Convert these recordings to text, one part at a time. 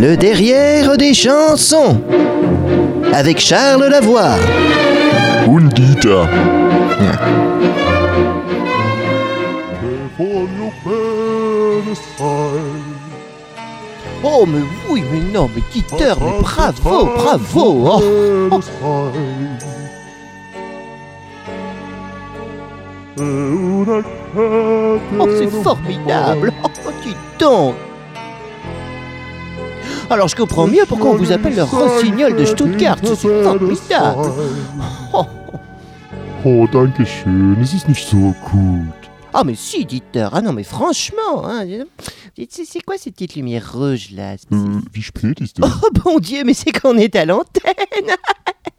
Le derrière des chansons. Avec Charles Lavoie. Und Dieter. Oh, mais oui, mais non, mais Dieter, mais bravo, bravo oh. Oh, c'est formidable Oh, dis donc Alors, je comprends mieux pourquoi on vous appelle le rossignol de Stuttgart. C'est formidable Oh, Oh, danke schön. Es ist nicht so gut. Ah, mais si, Dieter Ah non, mais franchement hein. C'est quoi ces petites lumières rouges, là? Äh, wie spät ist? Oh, bon Dieu, mais c'est qu'on est à l'antenne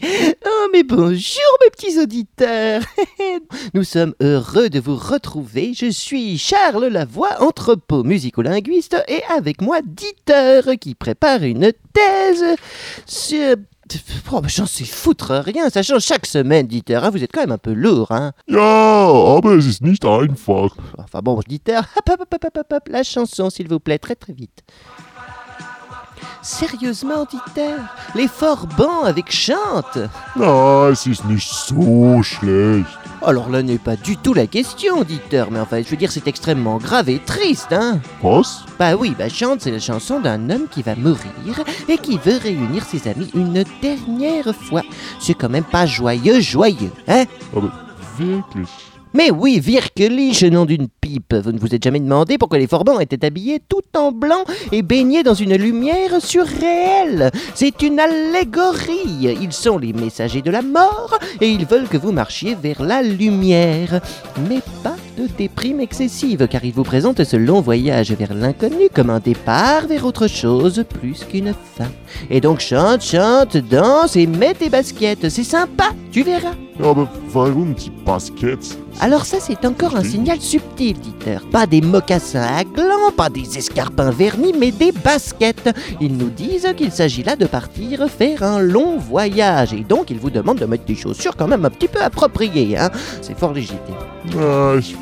Oh, mais bonjour, mes petits auditeurs Nous sommes heureux de vous retrouver. Je suis Charles Lavoie, entrepôt musicolinguiste, et avec moi, Dieter, qui prépare une thèse sur... Oh, mais j'en sais foutre rien, ça change chaque semaine, Dieter. hein. Vous êtes quand même un peu lourd, hein Ja, aber es ist nicht einfach. Enfin bon, Dieter, hop, hop, hop, hop, hop, hop, la chanson, s'il vous plaît, très très vite. Sérieusement, Dieter Les Forbans avec chante Na, es ist nicht so schlecht. Alors là n'est pas du tout la question, Dieter, mais enfin, je veux dire, c'est extrêmement grave et triste, hein Was? Bah oui, bah chante, c'est la chanson d'un homme qui va mourir et qui veut réunir ses amis une dernière fois. C'est quand même pas joyeux, joyeux, hein Aber wirklich. Mais oui, Virkelig, nom d'une pipe. Vous ne vous êtes jamais demandé pourquoi les Forbans étaient habillés tout en blanc et baignés dans une lumière surréelle. C'est une allégorie. Ils sont les messagers de la mort et ils veulent que vous marchiez vers la lumière. Mais pas de déprime excessive, car ils vous présentent ce long voyage vers l'inconnu comme un départ vers autre chose plus qu'une fin. Et donc chante, chante, danse et mets tes baskets. C'est sympa, tu verras. Ja, aber warum die Baskets? Alors ça, c'est encore un signal subtil, Dieter. Pas des mocassins à gland, pas des escarpins vernis, mais des baskets. Ils nous disent qu'il s'agit là de partir faire un long voyage. Et donc, ils vous demandent de mettre des chaussures quand même un petit peu appropriées. Hein. C'est fort légitime. Ah, ich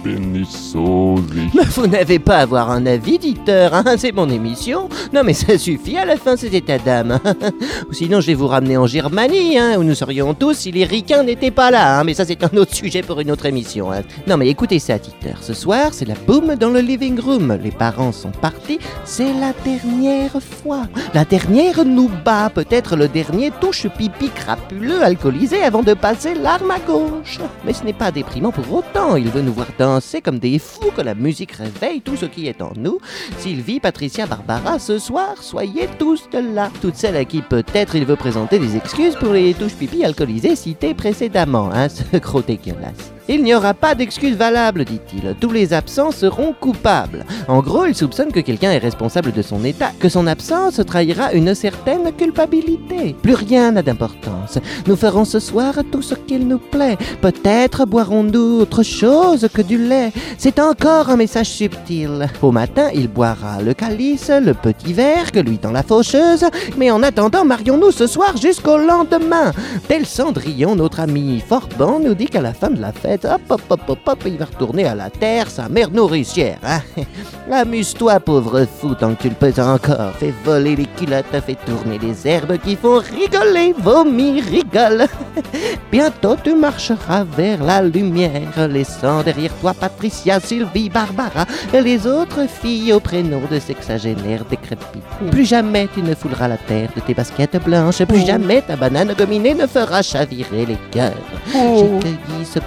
Mais vous n'avez pas à avoir un avis, Dieter. Hein. C'est mon émission. Non, mais ça suffit à la fin, ces états d'âme. Ou sinon, je vais vous ramener en Germanie, hein, où nous serions tous si les ricains n'étaient pas là. hein. Mais ça, c'est un autre sujet pour une autre émission. hein. Non, mais écoutez ça, Dieter. Ce soir, c'est la boum dans le living room. Les parents sont partis. C'est la dernière fois. La dernière nous bat. Peut-être le dernier touche pipi crapuleux alcoolisé avant de passer l'arme à gauche. Mais ce n'est pas déprimant pour autant. Il veut nous voir danser comme des fous, que la musique réveille tout ce qui est en nous. Sylvie, Patricia, Barbara, ce soir, soyez tous de là. Toutes celles à qui peut-être il veut présenter des excuses pour les touches pipi alcoolisées citées précédemment, hein, ce gros dégueulasse. Il n'y aura pas d'excuses valables, dit-il. Tous les absents seront coupables. En gros, il soupçonne que quelqu'un est responsable de son état, que son absence trahira une certaine culpabilité. Plus rien n'a d'importance. Nous ferons ce soir tout ce qu'il nous plaît. Peut-être boirons-nous autre chose que du lait. C'est encore un message subtil. Au matin, il boira le calice, le petit verre que lui tend la faucheuse. Mais en attendant, marions-nous ce soir jusqu'au lendemain. Tel Cendrillon, notre ami Forban, nous dit qu'à la fin de la fête, hop, hop, hop, hop, hop, il va retourner à la terre, sa mère nourricière. hein. Amuse-toi, pauvre fou, tant que tu le peux encore. Fais voler les culottes, fais tourner les herbes qui font rigoler, vomi, rigole. Bientôt tu marcheras vers la lumière, laissant derrière toi Patricia, Sylvie, Barbara et les autres filles au prénom de sexagénaires décrépits. Plus jamais tu ne fouleras la terre de tes baskets blanches, plus jamais ta banane gominée ne fera chavirer les cœurs. J'ai cueilli ce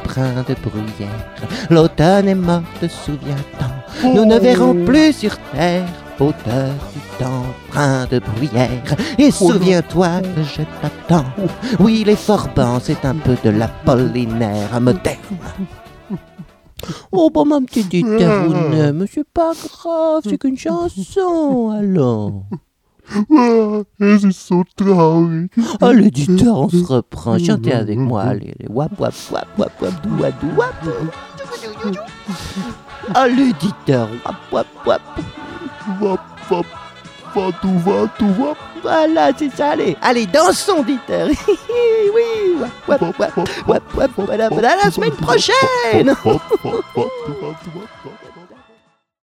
de bruyère, l'automne est mort, te souviens-t'en Nous ne verrons plus sur terre Auteur du temps, brin de bruyère Et souviens-toi que je t'attends. Oui, les Forbans, c'est un peu de l'Apollinaire moderne Oh, bon, ma petite Dieter, mais c'est pas grave, c'est qu'une chanson, alors Ah, es ist so traurig. Allez, Dieter, on se reprend, chantez avec moi, allez, allez, wap, wap, wap, wap, wap, wap, wap Allez, Dieter, wap, wap, wap Wap, wap, watu, watu, wap. Voilà, c'est ça, allez, allez, dansons, Dieter Oui, wap, wap, wap, wap, wap, voilà, voilà, la semaine prochaine